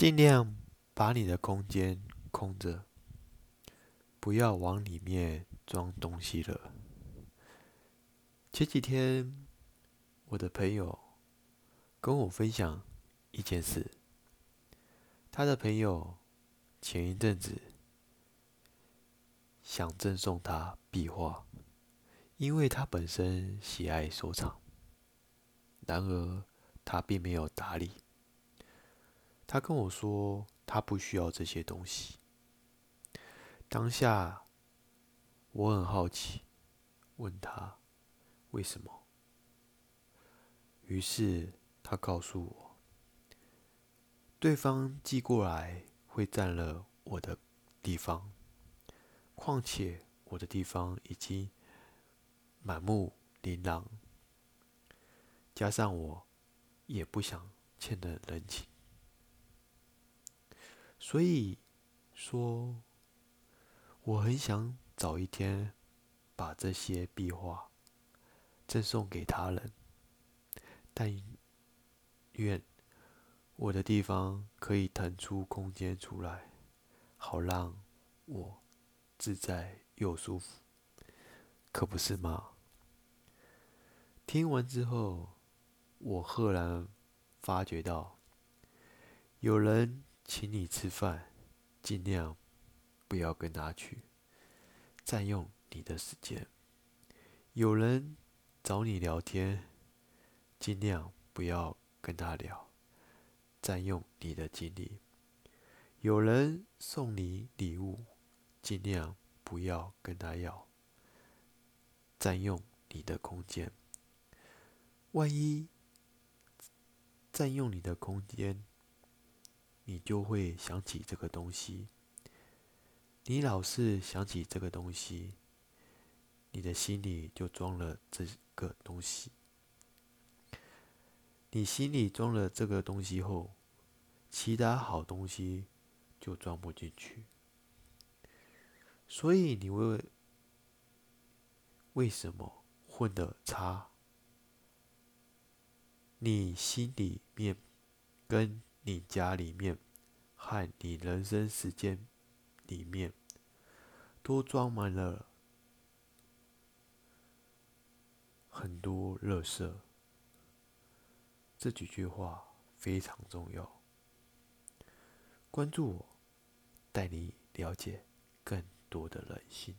尽量把你的空间空着，不要往里面装东西了。前几天，我的朋友跟我分享一件事，他的朋友前一阵子想赠送他壁画，因为他本身喜爱收藏，然而他并没有打理。他跟我说，他不需要这些东西。当下，我很好奇，问他。为什么？于是他告诉我，对方寄过来会占了我的地方，况且我的地方已经满目琳琅，加上我也不想欠的人情，所以说我很想早一天把这些壁画。赠送给他人，但愿我的地方可以腾出空间出来，好让我自在又舒服，可不是吗？听完之后，我赫然发觉到，有人请你吃饭，尽量不要跟他去，占用你的时间；有人。找你聊天，尽量不要跟他聊，占用你的精力。有人送你礼物，尽量不要跟他要，占用你的空间。万一占用你的空间，你就会想起这个东西。你老是想起这个东西。你的心里就装了这个东西，你心里装了这个东西后，其他好东西就装不进去。所以你为为什么混得差？你心里面跟你家里面和你人生时间里面都装满了。很多乐色，这几句话非常重要。关注我，带你了解更多的人性。